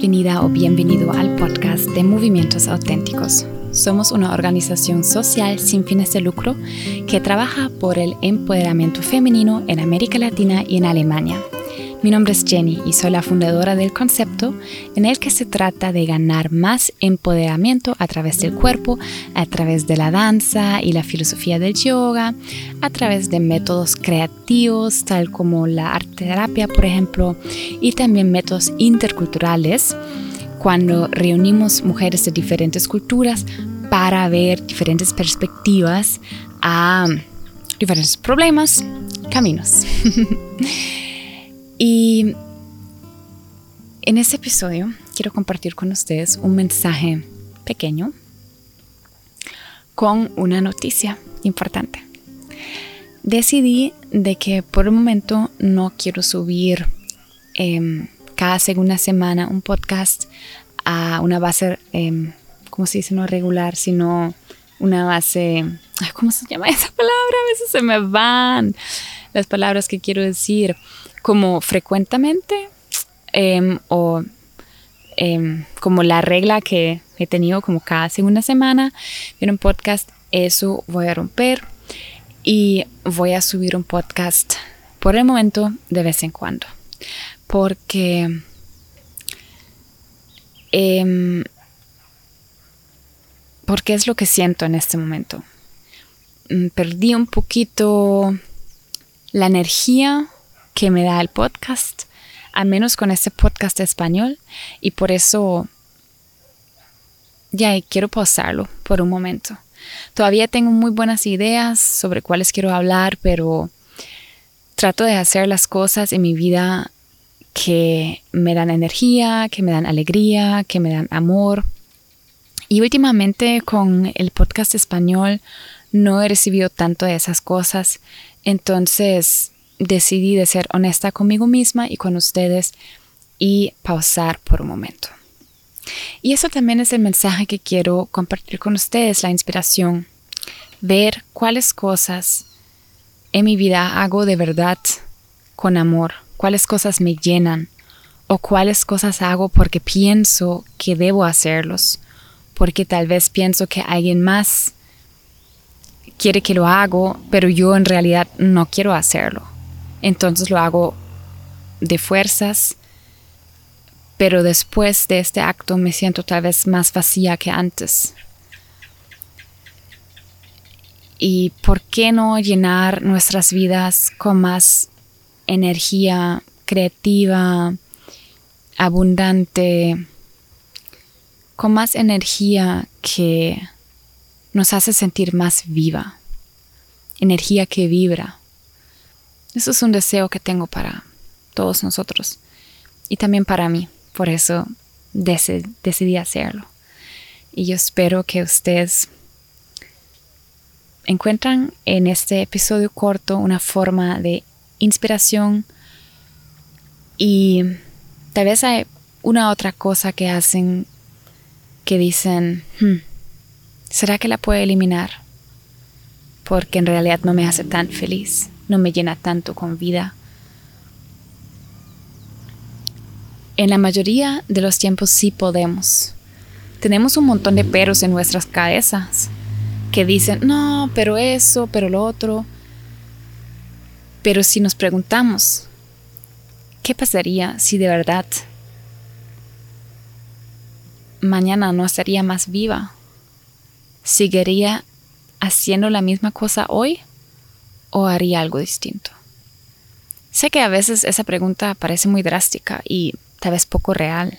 Bienvenida o bienvenido al podcast de Movimientos Auténticos. Somos una organización social sin fines de lucro que trabaja por el empoderamiento femenino en América Latina y en Alemania mi nombre es Jenny y soy la fundadora del concepto en el que se trata de ganar más empoderamiento a través del cuerpo, a través de la danza y la filosofía del yoga, a través de métodos creativos tal como la arte terapia, por ejemplo, y también métodos interculturales cuando reunimos mujeres de diferentes culturas para ver diferentes perspectivas a diferentes problemas, caminos. Y en este episodio quiero compartir con ustedes un mensaje pequeño con una noticia importante. Decidí de que por el momento no quiero subir em, cada segunda semana un podcast a una base, eh, ¿cómo se dice? No regular, sino una base, ¿cómo se llama esa palabra? A veces se me van las palabras que quiero decir como frecuentemente em, o em, como la regla que he tenido como cada segunda semana en un podcast, eso voy a romper y voy a subir un podcast por el momento de vez en cuando. Porque em, porque es lo que siento en este momento. Mm, perdí un poquito la energía que me da el podcast, al menos con este podcast español, y por eso ya quiero pausarlo por un momento. Todavía tengo muy buenas ideas sobre cuáles quiero hablar, pero trato de hacer las cosas en mi vida que me dan energía, que me dan alegría, que me dan amor. Y últimamente con el podcast español no he recibido tanto de esas cosas. Entonces decidí de ser honesta conmigo misma y con ustedes y pausar por un momento. Y eso también es el mensaje que quiero compartir con ustedes, la inspiración. Ver cuáles cosas en mi vida hago de verdad con amor, cuáles cosas me llenan o cuáles cosas hago porque pienso que debo hacerlos, porque tal vez pienso que alguien más quiere que lo hago, pero yo en realidad no quiero hacerlo. Entonces lo hago de fuerzas, pero después de este acto me siento tal vez más vacía que antes. ¿Y por qué no llenar nuestras vidas con más energía creativa, abundante, con más energía que nos hace sentir más viva, energía que vibra? Eso es un deseo que tengo para todos nosotros y también para mí. Por eso decidí hacerlo. Y yo espero que ustedes encuentran en este episodio corto una forma de inspiración y tal vez hay una otra cosa que hacen que dicen, hmm, ¿será que la puedo eliminar? Porque en realidad no me hace tan feliz no me llena tanto con vida. En la mayoría de los tiempos sí podemos. Tenemos un montón de peros en nuestras cabezas que dicen, no, pero eso, pero lo otro. Pero si nos preguntamos, ¿qué pasaría si de verdad mañana no estaría más viva? ¿Seguiría haciendo la misma cosa hoy? O haría algo distinto? Sé que a veces esa pregunta parece muy drástica y tal vez poco real,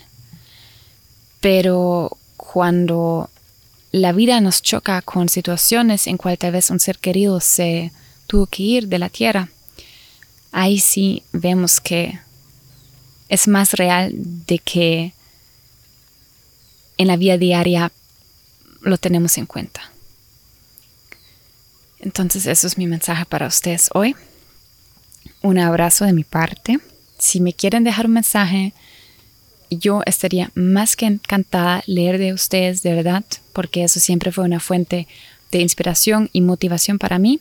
pero cuando la vida nos choca con situaciones en cual tal vez un ser querido se tuvo que ir de la tierra, ahí sí vemos que es más real de que en la vida diaria lo tenemos en cuenta. Entonces eso es mi mensaje para ustedes hoy. Un abrazo de mi parte. Si me quieren dejar un mensaje, yo estaría más que encantada leer de ustedes de verdad, porque eso siempre fue una fuente de inspiración y motivación para mí.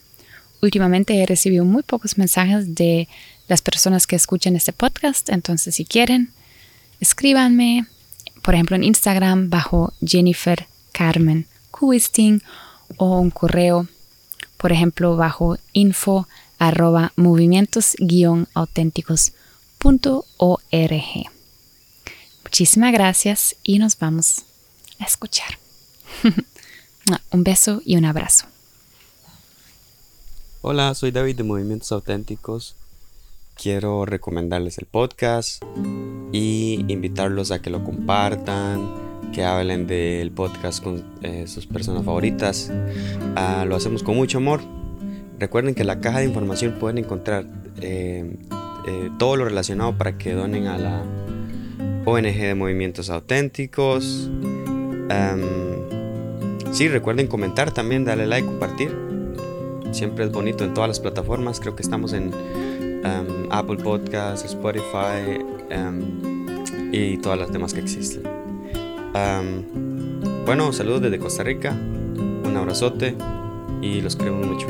Últimamente he recibido muy pocos mensajes de las personas que escuchan este podcast, entonces si quieren, escríbanme, por ejemplo, en Instagram bajo Jennifer Carmen o un correo, por ejemplo, bajo info arroba movimientos-auténticos.org. Muchísimas gracias y nos vamos a escuchar. un beso y un abrazo. Hola, soy David de Movimientos Auténticos. Quiero recomendarles el podcast y invitarlos a que lo compartan, que hablen del podcast con eh, sus personas favoritas. Ah, lo hacemos con mucho amor. Recuerden que en la caja de información pueden encontrar eh, eh, todo lo relacionado para que donen a la ONG de Movimientos Auténticos. sí, recuerden comentar también, darle like, compartir siempre es bonito en todas las plataformas. Creo que estamos en um, Apple Podcasts, Spotify um, y todas las demás que existen. Bueno, saludos desde Costa Rica, un abrazote y los queremos mucho.